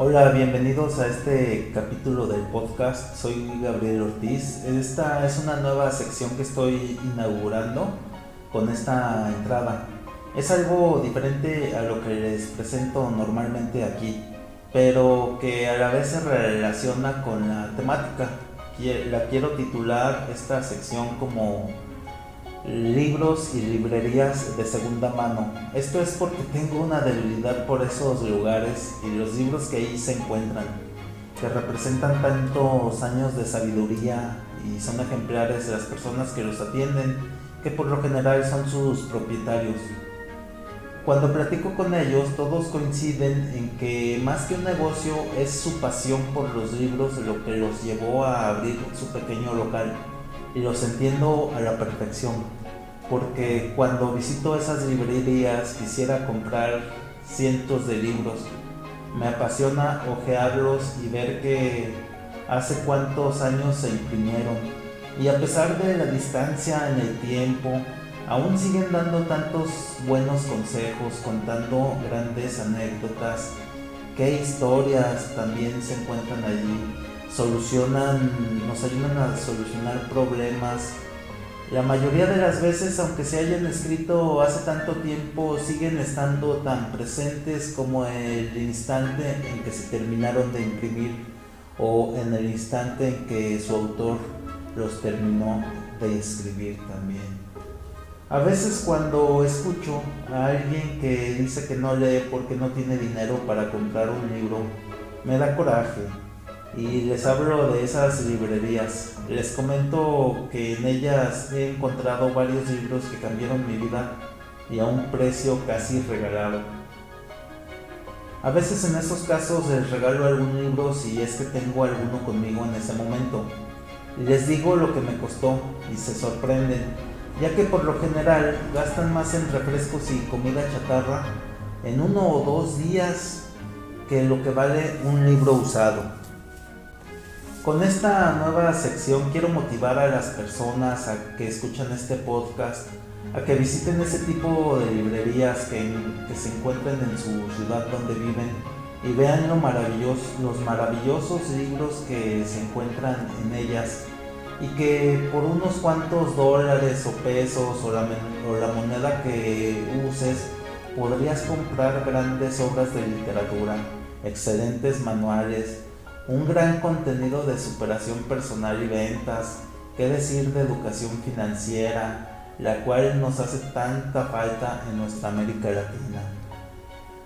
Hola, bienvenidos a este capítulo del podcast. Soy Gabriel Ortiz. Esta es una nueva sección que estoy inaugurando con esta entrada. Es algo diferente a lo que les presento normalmente aquí, pero que a la vez se relaciona con la temática. La quiero titular esta sección como libros y librerías de segunda mano. Esto es porque tengo una debilidad por esos lugares y los libros que ahí se encuentran, que representan tantos años de sabiduría y son ejemplares de las personas que los atienden, que por lo general son sus propietarios. Cuando platico con ellos, todos coinciden en que más que un negocio es su pasión por los libros lo que los llevó a abrir su pequeño local. Y los entiendo a la perfección, porque cuando visito esas librerías quisiera comprar cientos de libros. Me apasiona hojearlos y ver que hace cuántos años se imprimieron. Y a pesar de la distancia en el tiempo, aún siguen dando tantos buenos consejos, contando grandes anécdotas, qué historias también se encuentran allí, solucionan, nos ayudan a solucionar problemas. La mayoría de las veces, aunque se hayan escrito hace tanto tiempo, siguen estando tan presentes como el instante en que se terminaron de imprimir o en el instante en que su autor los terminó de escribir también. A veces cuando escucho a alguien que dice que no lee porque no tiene dinero para comprar un libro, me da coraje y les hablo de esas librerías. Les comento que en ellas he encontrado varios libros que cambiaron mi vida y a un precio casi regalado. A veces en esos casos les regalo algún libro si es que tengo alguno conmigo en ese momento. Les digo lo que me costó y se sorprenden ya que por lo general gastan más en refrescos y comida chatarra en uno o dos días que lo que vale un libro usado. Con esta nueva sección quiero motivar a las personas a que escuchan este podcast a que visiten ese tipo de librerías que, se encuentren en su ciudad donde viven y vean los maravillosos libros que se encuentran en ellas y que por unos cuantos dólares o pesos o la, moneda que uses podrías comprar grandes obras de literatura, excelentes manuales, un gran contenido de superación personal y ventas, qué decir de educación financiera, la cual nos hace tanta falta en nuestra América Latina.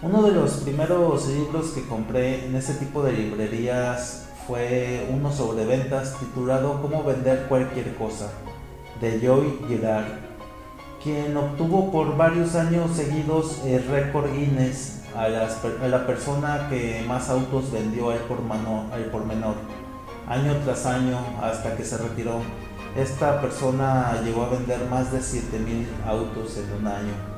Uno de los primeros libros que compré en ese tipo de librerías fue uno sobre ventas titulado Cómo vender cualquier cosa, de Joy Girard, quien obtuvo por varios años seguidos el récord Guinness a, la persona que más autos vendió al por, al por menor, año tras año hasta que se retiró. Esta persona llegó a vender más de 7000 autos en un año.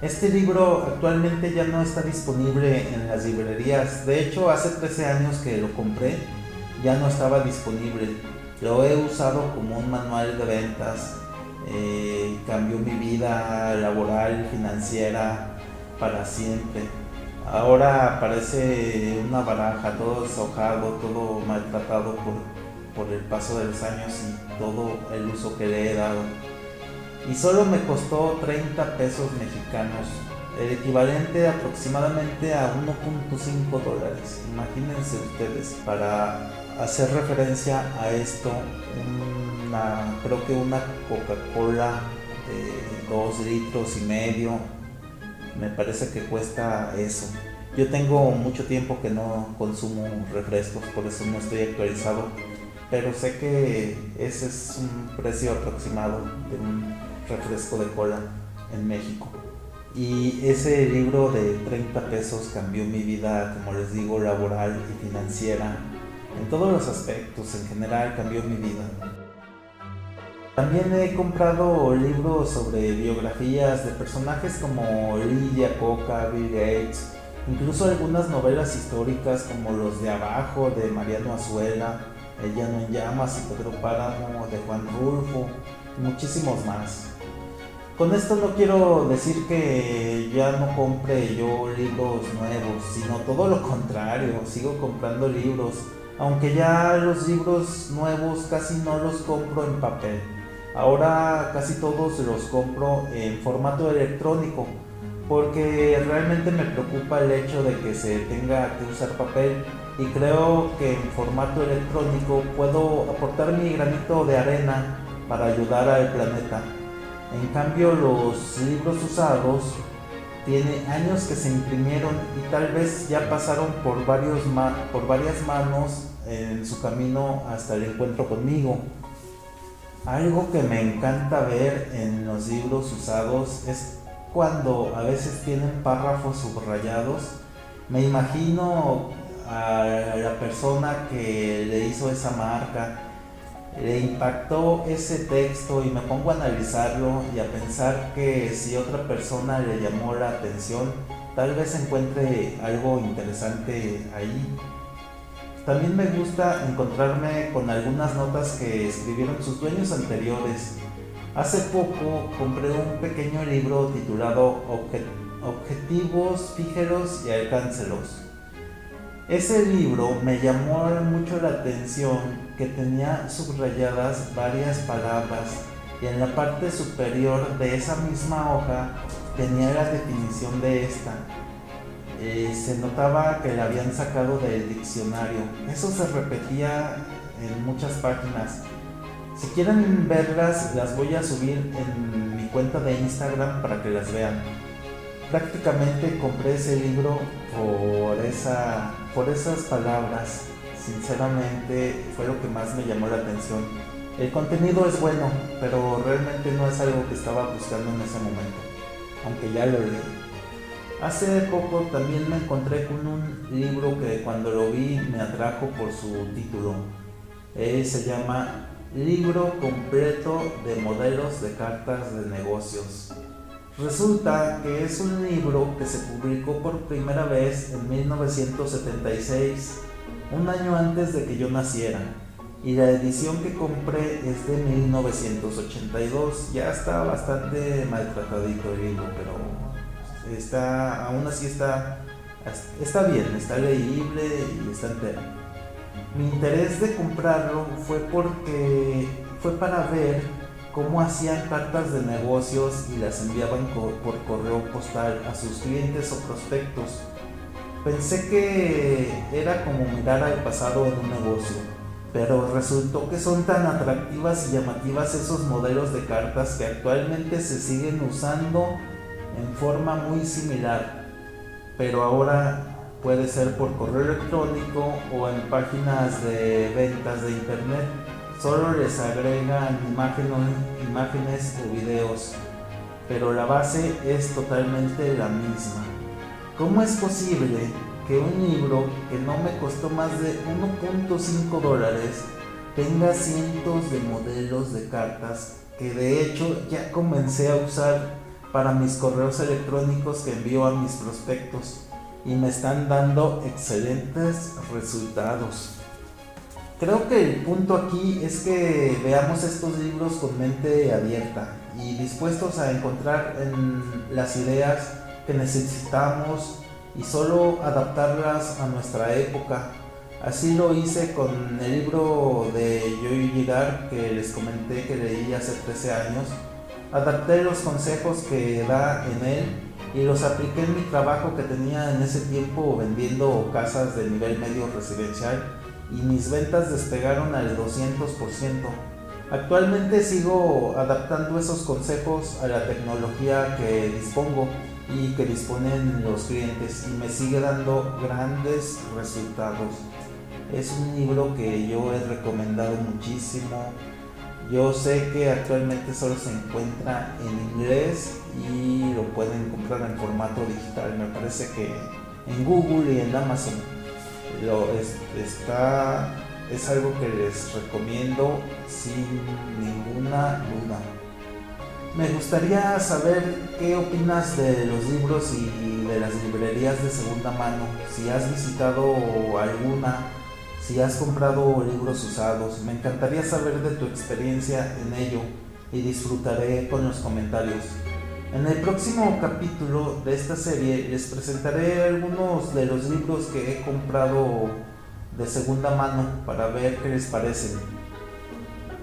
Este libro actualmente ya no está disponible en las librerías. De hecho, hace 13 años que lo compré, ya no estaba disponible. Lo he usado como un manual de ventas. Eh, cambió mi vida laboral, financiera, para siempre. Ahora parece una baraja, todo deshojado, todo maltratado por, por el paso de los años y todo el uso que le he dado y solo me costó 30 pesos mexicanos, el equivalente aproximadamente a 1.5 dólares. Imagínense ustedes, para hacer referencia a esto, una, creo que una Coca-Cola de 2 litros y medio, me parece que cuesta eso. Yo tengo mucho tiempo que no consumo refrescos, por eso no estoy actualizado, pero sé que ese es un precio aproximado de un refresco de cola en México. Y ese libro de 30 pesos cambió mi vida, como les digo, laboral y financiera. En todos los aspectos, en general, cambió mi vida. También he comprado libros sobre biografías de personajes como Lidia Coca, Bill Gates, incluso algunas novelas históricas como Los de Abajo de Mariano Azuela, El Llano en Llamas y Pedro Páramo de Juan Rulfo, y muchísimos más. Con esto no quiero decir que ya no compre yo libros nuevos, sino todo lo contrario, sigo comprando libros, aunque ya los libros nuevos casi no los compro en papel. Ahora casi todos los compro en formato electrónico, porque realmente me preocupa el hecho de que se tenga que usar papel y creo que en formato electrónico puedo aportar mi granito de arena para ayudar al planeta. En cambio, los libros usados tiene años que se imprimieron y tal vez ya pasaron por, varios por varias manos en su camino hasta el encuentro conmigo. Algo que me encanta ver en los libros usados es cuando a veces tienen párrafos subrayados. Me imagino a la persona que le hizo esa marca le impactó ese texto y me pongo a analizarlo y a pensar que si otra persona le llamó la atención, tal vez encuentre algo interesante ahí. También me gusta encontrarme con algunas notas que escribieron sus dueños anteriores. Hace poco compré un pequeño libro titulado Objetivos, Fíjeros y Alcáncelos ese libro me llamó mucho la atención que tenía subrayadas varias palabras y en la parte superior de esa misma hoja tenía la definición de esta. Eh, se notaba que la habían sacado del diccionario. Eso se repetía en muchas páginas. Si quieren verlas, las voy a subir en mi cuenta de Instagram para que las vean prácticamente compré ese libro por, esa, por esas palabras. Sinceramente fue lo que más me llamó la atención. El contenido es bueno, pero realmente no es algo que estaba buscando en ese momento, aunque ya lo leí. Hace poco también me encontré con un libro que cuando lo vi me atrajo por su título. se llama Libro completo de modelos de cartas de negocios. Resulta que es un libro que se publicó por primera vez en 1976, un año antes de que yo naciera. Y la edición que compré es de 1982. Ya está bastante maltratadito el libro, pero está, aún así está, está bien, está leíble y está entero. Mi interés de comprarlo fue porque fue para ver cómo hacían cartas de negocios y las enviaban por correo postal a sus clientes o prospectos. Pensé que era como mirar al pasado en un negocio, pero resultó que son tan atractivas y llamativas esos modelos de cartas que actualmente se siguen usando en forma muy similar, pero ahora puede ser por correo electrónico o en páginas de ventas de internet solo les agregan imágenes, o videos, pero la base es totalmente la misma. ¿Cómo es posible que un libro que no me costó más de 1.5 dólares tenga cientos de modelos de cartas que de hecho ya comencé a usar para mis correos electrónicos que envío a mis prospectos y me están dando excelentes resultados? Creo que el punto aquí es que veamos estos libros con mente abierta y dispuestos a encontrar en las ideas que necesitamos y solo adaptarlas a nuestra época. Así lo hice con el libro de Joy Girard que les comenté que leí hace 13 años. Adapté los consejos que da en él y los apliqué en mi trabajo que tenía en ese tiempo vendiendo casas de nivel medio residencial y mis ventas despegaron al 200%. Actualmente sigo adaptando esos consejos a la tecnología que dispongo y que disponen los clientes y me sigue dando grandes resultados. Es un libro que yo he recomendado muchísimo. Yo sé que actualmente solo se encuentra en inglés y lo pueden comprar en formato digital. Me parece que en Google y en Amazon lo, es, está, es algo que les recomiendo sin ninguna duda. Me gustaría saber qué opinas de los libros y de las librerías de segunda mano, si has visitado alguna, si has comprado libros usados. Me encantaría saber de tu experiencia en ello y disfrutaré con los comentarios. En el próximo capítulo de esta serie les presentaré algunos de los libros que he comprado de segunda mano para ver qué les parecen.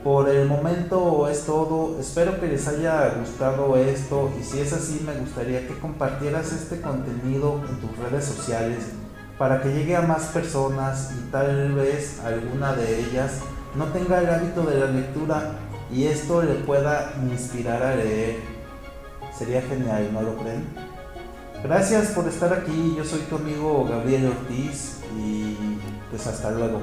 Por el momento es todo, espero que les haya gustado esto y si es así me gustaría que compartieras este contenido en tus redes sociales para que llegue a más personas y tal vez alguna de ellas no tenga el hábito de la lectura y esto le pueda inspirar a leer Sería genial, ¿no lo creen? Gracias por estar aquí, yo soy tu amigo Gabriel Ortiz y pues hasta luego.